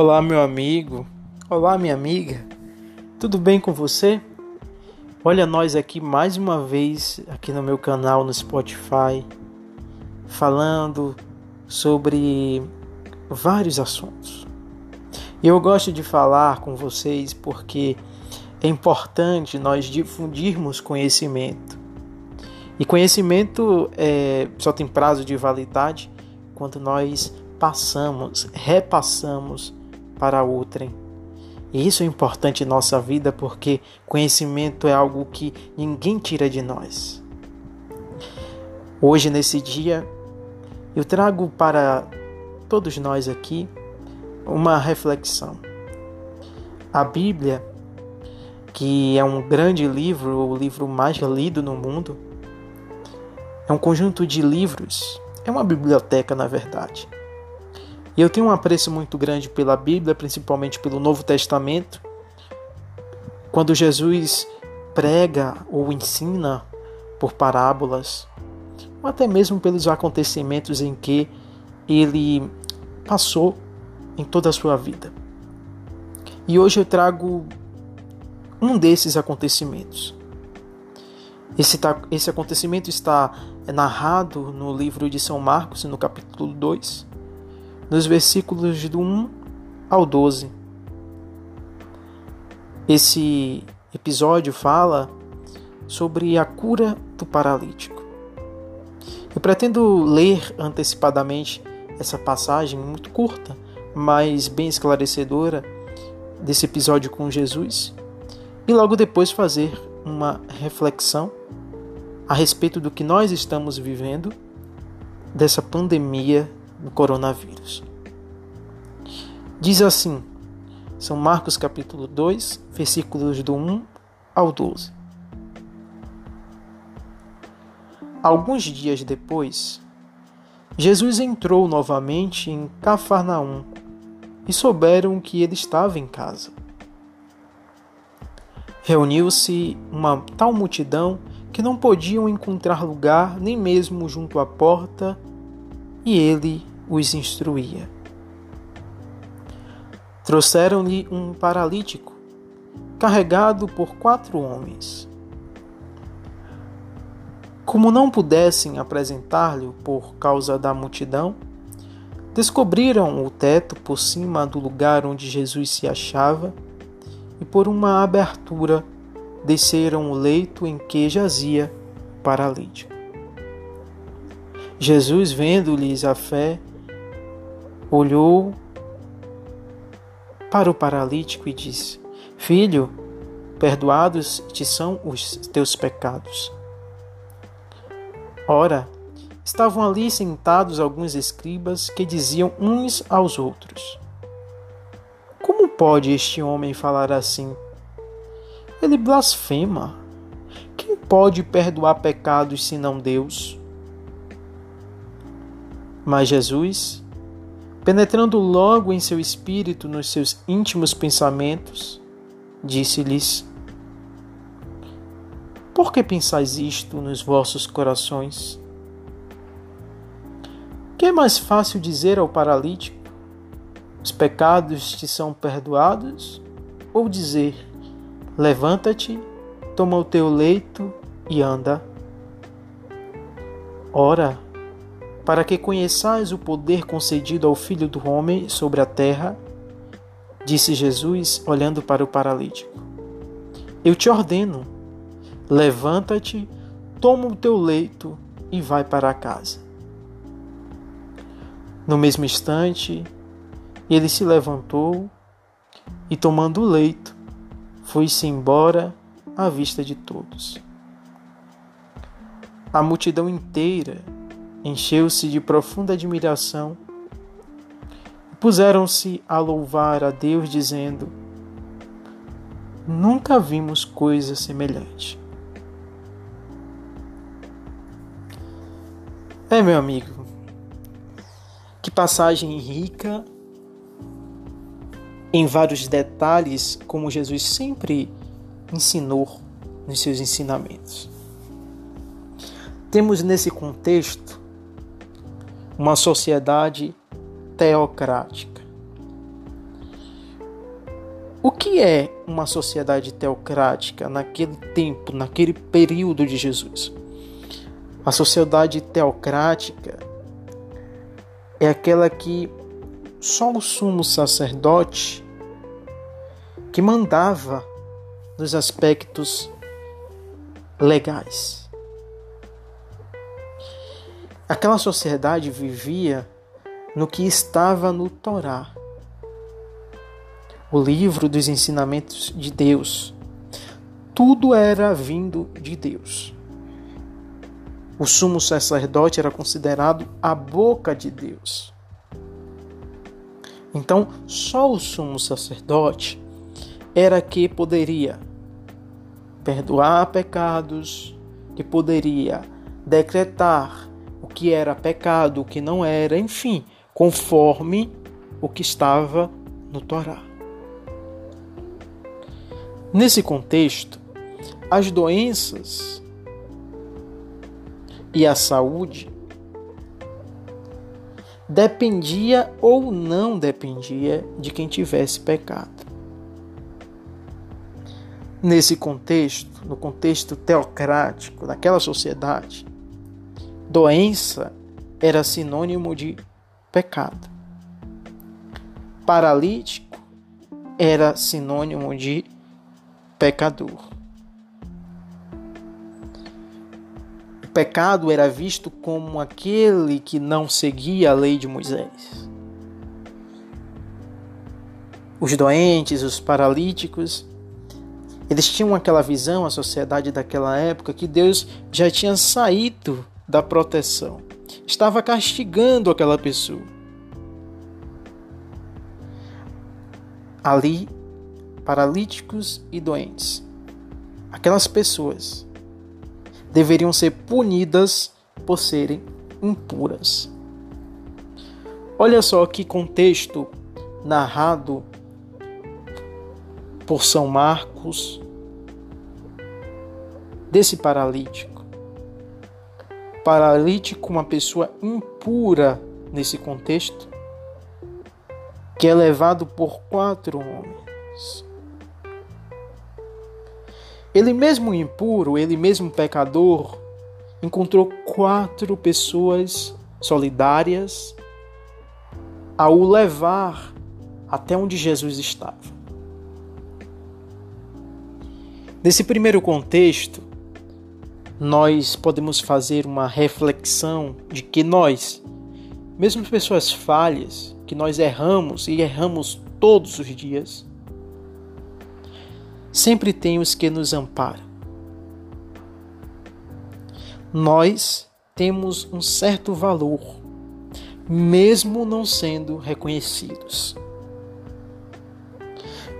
Olá, meu amigo. Olá, minha amiga. Tudo bem com você? Olha nós aqui mais uma vez aqui no meu canal no Spotify falando sobre vários assuntos. Eu gosto de falar com vocês porque é importante nós difundirmos conhecimento. E conhecimento é, só tem prazo de validade quando nós passamos, repassamos para outrem. E isso é importante em nossa vida porque conhecimento é algo que ninguém tira de nós. Hoje, nesse dia, eu trago para todos nós aqui uma reflexão. A Bíblia, que é um grande livro, o livro mais lido no mundo, é um conjunto de livros, é uma biblioteca na verdade e eu tenho um apreço muito grande pela Bíblia, principalmente pelo Novo Testamento. Quando Jesus prega ou ensina por parábolas, ou até mesmo pelos acontecimentos em que ele passou em toda a sua vida. E hoje eu trago um desses acontecimentos. Esse, esse acontecimento está narrado no livro de São Marcos, no capítulo 2, nos versículos do 1 ao 12. Esse episódio fala sobre a cura do paralítico. Eu pretendo ler antecipadamente essa passagem muito curta, mas bem esclarecedora desse episódio com Jesus e logo depois fazer uma reflexão a respeito do que nós estamos vivendo dessa pandemia no coronavírus. Diz assim, São Marcos capítulo 2, versículos do 1 ao 12. Alguns dias depois, Jesus entrou novamente em Cafarnaum e souberam que ele estava em casa. Reuniu-se uma tal multidão que não podiam encontrar lugar nem mesmo junto à porta e ele os instruía. Trouxeram-lhe um paralítico, carregado por quatro homens. Como não pudessem apresentar-lhe por causa da multidão, descobriram o teto por cima do lugar onde Jesus se achava e por uma abertura desceram o leito em que jazia o paralítico. Jesus, vendo-lhes a fé, olhou para o paralítico e disse: Filho, perdoados te são os teus pecados. Ora, estavam ali sentados alguns escribas que diziam uns aos outros: Como pode este homem falar assim? Ele blasfema. Quem pode perdoar pecados senão Deus? Mas Jesus, penetrando logo em seu espírito, nos seus íntimos pensamentos, disse-lhes: Por que pensais isto nos vossos corações? Que é mais fácil dizer ao paralítico: Os pecados te são perdoados? Ou dizer: Levanta-te, toma o teu leito e anda? Ora, para que conheçais o poder concedido ao Filho do Homem sobre a terra, disse Jesus, olhando para o paralítico. Eu te ordeno, levanta-te, toma o teu leito e vai para casa. No mesmo instante, ele se levantou e, tomando o leito, foi-se embora à vista de todos. A multidão inteira encheu-se de profunda admiração e puseram-se a louvar a Deus, dizendo: Nunca vimos coisa semelhante. É, meu amigo, que passagem rica em vários detalhes, como Jesus sempre ensinou nos seus ensinamentos. Temos nesse contexto uma sociedade teocrática. O que é uma sociedade teocrática naquele tempo, naquele período de Jesus? A sociedade teocrática é aquela que só o sumo sacerdote que mandava nos aspectos legais. Aquela sociedade vivia no que estava no Torá, o livro dos ensinamentos de Deus. Tudo era vindo de Deus. O sumo sacerdote era considerado a boca de Deus. Então, só o sumo sacerdote era que poderia perdoar pecados, que poderia decretar o que era pecado, o que não era, enfim, conforme o que estava no Torá. Nesse contexto, as doenças e a saúde dependia ou não dependia de quem tivesse pecado. Nesse contexto, no contexto teocrático daquela sociedade, doença era sinônimo de pecado. Paralítico era sinônimo de pecador. Pecado era visto como aquele que não seguia a lei de Moisés. Os doentes, os paralíticos, eles tinham aquela visão, a sociedade daquela época, que Deus já tinha saído da proteção, estava castigando aquela pessoa. Ali, paralíticos e doentes, aquelas pessoas deveriam ser punidas por serem impuras. Olha só que contexto narrado por São Marcos desse paralítico. Paralítico, uma pessoa impura nesse contexto, que é levado por quatro homens. Ele mesmo impuro, ele mesmo pecador, encontrou quatro pessoas solidárias a o levar até onde Jesus estava. Nesse primeiro contexto, nós podemos fazer uma reflexão de que nós, mesmo pessoas falhas, que nós erramos e erramos todos os dias, sempre tem os que nos amparam. Nós temos um certo valor, mesmo não sendo reconhecidos.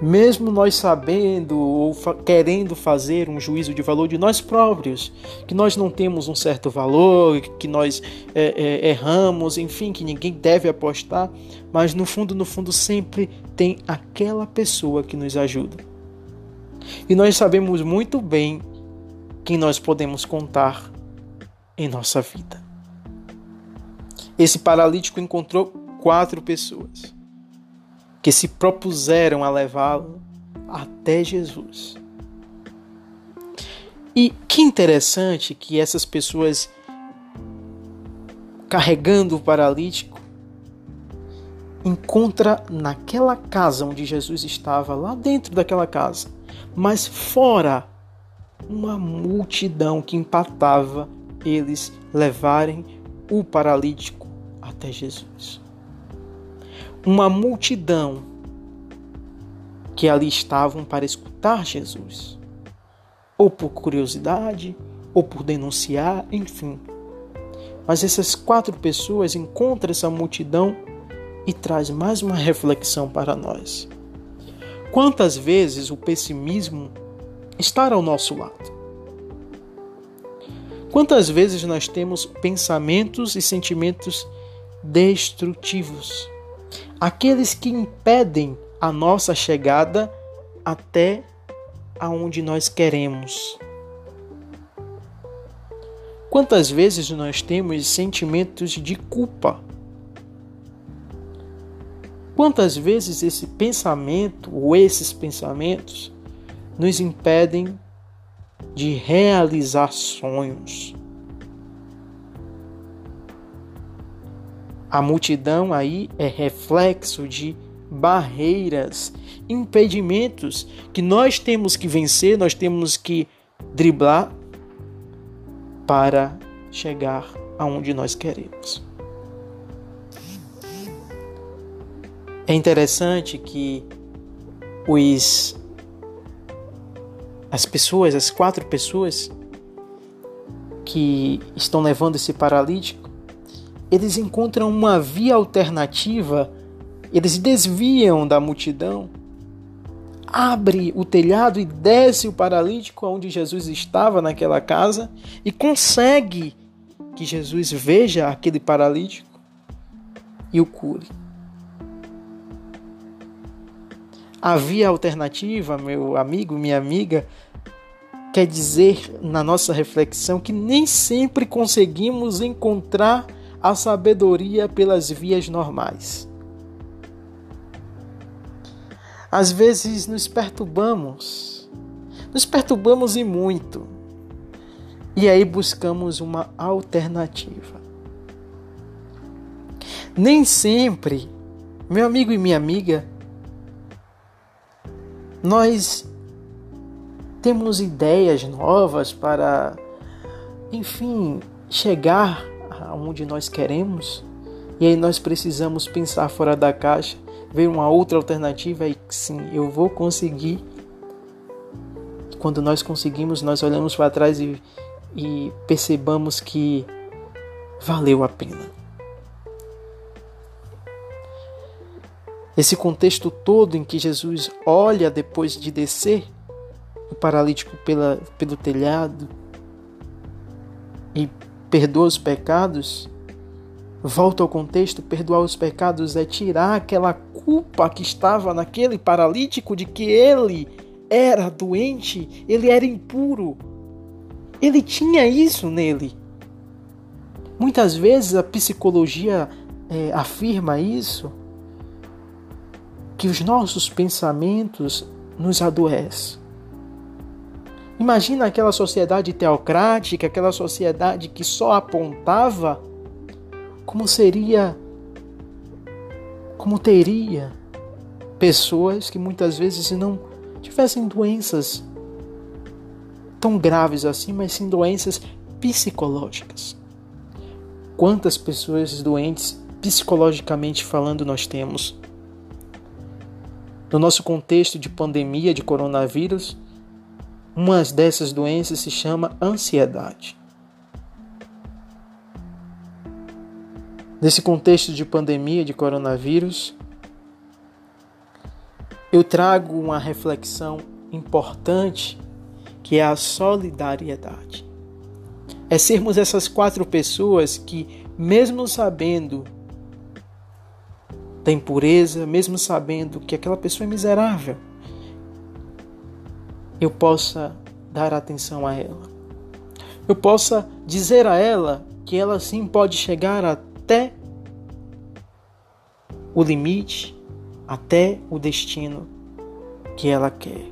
Mesmo nós sabendo ou fa querendo fazer um juízo de valor de nós próprios, que nós não temos um certo valor, que nós é, é, erramos, enfim, que ninguém deve apostar, mas no fundo, no fundo, sempre tem aquela pessoa que nos ajuda e nós sabemos muito bem quem nós podemos contar em nossa vida. Esse paralítico encontrou quatro pessoas que se propuseram a levá-lo até Jesus. E que interessante que essas pessoas carregando o paralítico encontra naquela casa onde Jesus estava, lá dentro daquela casa, mas fora uma multidão que empatava eles levarem o paralítico até Jesus. Uma multidão que ali estavam para escutar Jesus, ou por curiosidade, ou por denunciar, enfim. Mas essas quatro pessoas encontram essa multidão e traz mais uma reflexão para nós. Quantas vezes o pessimismo está ao nosso lado? Quantas vezes nós temos pensamentos e sentimentos destrutivos, aqueles que impedem a nossa chegada até aonde nós queremos? Quantas vezes nós temos sentimentos de culpa Quantas vezes esse pensamento ou esses pensamentos nos impedem de realizar sonhos? A multidão aí é reflexo de barreiras, impedimentos que nós temos que vencer, nós temos que driblar para chegar aonde nós queremos. É interessante que os as pessoas, as quatro pessoas que estão levando esse paralítico, eles encontram uma via alternativa, eles desviam da multidão, abre o telhado e desce o paralítico onde Jesus estava naquela casa e consegue que Jesus veja aquele paralítico e o cure. A via alternativa, meu amigo, minha amiga, quer dizer na nossa reflexão que nem sempre conseguimos encontrar a sabedoria pelas vias normais. Às vezes nos perturbamos, nos perturbamos e muito, e aí buscamos uma alternativa. Nem sempre, meu amigo e minha amiga, nós temos ideias novas para, enfim, chegar aonde nós queremos. E aí nós precisamos pensar fora da caixa, ver uma outra alternativa e sim, eu vou conseguir. Quando nós conseguimos, nós olhamos para trás e, e percebamos que valeu a pena. Esse contexto todo em que Jesus olha depois de descer o paralítico pela, pelo telhado e perdoa os pecados, volta ao contexto: perdoar os pecados é tirar aquela culpa que estava naquele paralítico de que ele era doente, ele era impuro. Ele tinha isso nele. Muitas vezes a psicologia é, afirma isso que os nossos pensamentos nos adoecem. Imagina aquela sociedade teocrática, aquela sociedade que só apontava como seria, como teria pessoas que muitas vezes não tivessem doenças tão graves assim, mas sim doenças psicológicas. Quantas pessoas doentes psicologicamente falando nós temos? No nosso contexto de pandemia de coronavírus, uma dessas doenças se chama ansiedade. Nesse contexto de pandemia de coronavírus, eu trago uma reflexão importante que é a solidariedade. É sermos essas quatro pessoas que, mesmo sabendo da impureza, mesmo sabendo que aquela pessoa é miserável, eu possa dar atenção a ela. Eu possa dizer a ela que ela sim pode chegar até o limite, até o destino que ela quer.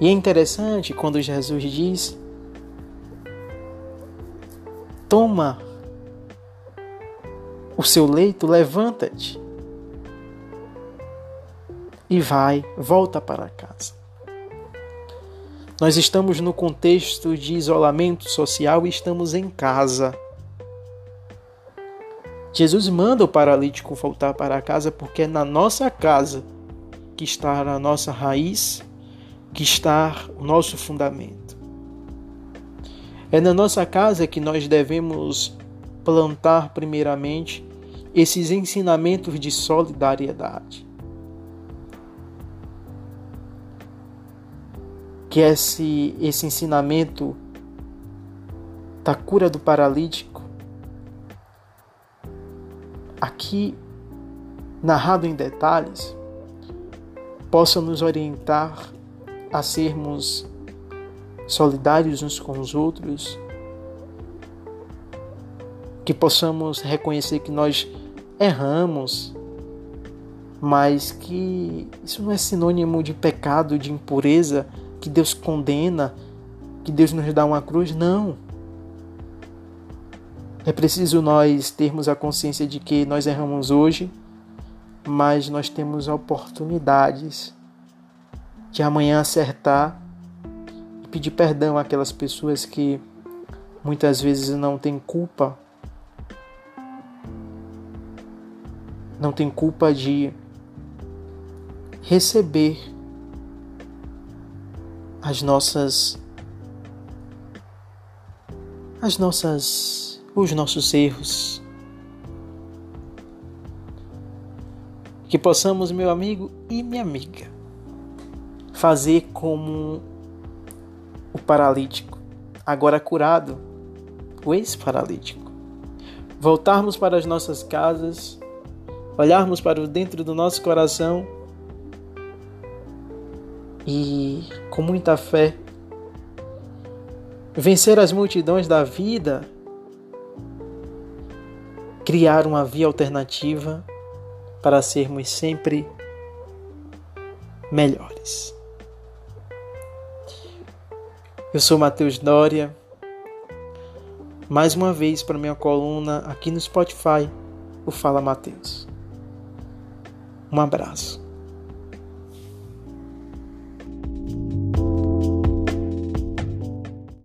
E é interessante quando Jesus diz: Toma o seu leito, levanta-te e vai, volta para casa. Nós estamos no contexto de isolamento social e estamos em casa. Jesus manda o paralítico voltar para casa porque é na nossa casa que está a nossa raiz, que está o nosso fundamento. É na nossa casa que nós devemos plantar primeiramente esses ensinamentos de solidariedade. Que esse, esse ensinamento da cura do paralítico, aqui narrado em detalhes, possa nos orientar a sermos solidários uns com os outros, que possamos reconhecer que nós erramos, mas que isso não é sinônimo de pecado, de impureza, que Deus condena, que Deus nos dá uma cruz, não. É preciso nós termos a consciência de que nós erramos hoje, mas nós temos oportunidades de amanhã acertar e pedir perdão àquelas pessoas que muitas vezes não têm culpa, não têm culpa de receber as nossas as nossas os nossos erros. Que possamos, meu amigo e minha amiga, fazer como o paralítico, agora curado, o ex-paralítico. Voltarmos para as nossas casas, olharmos para o dentro do nosso coração e, com muita fé, vencer as multidões da vida, criar uma via alternativa para sermos sempre melhores. Eu sou Matheus Dória. Mais uma vez para minha coluna aqui no Spotify, o Fala Mateus. Um abraço.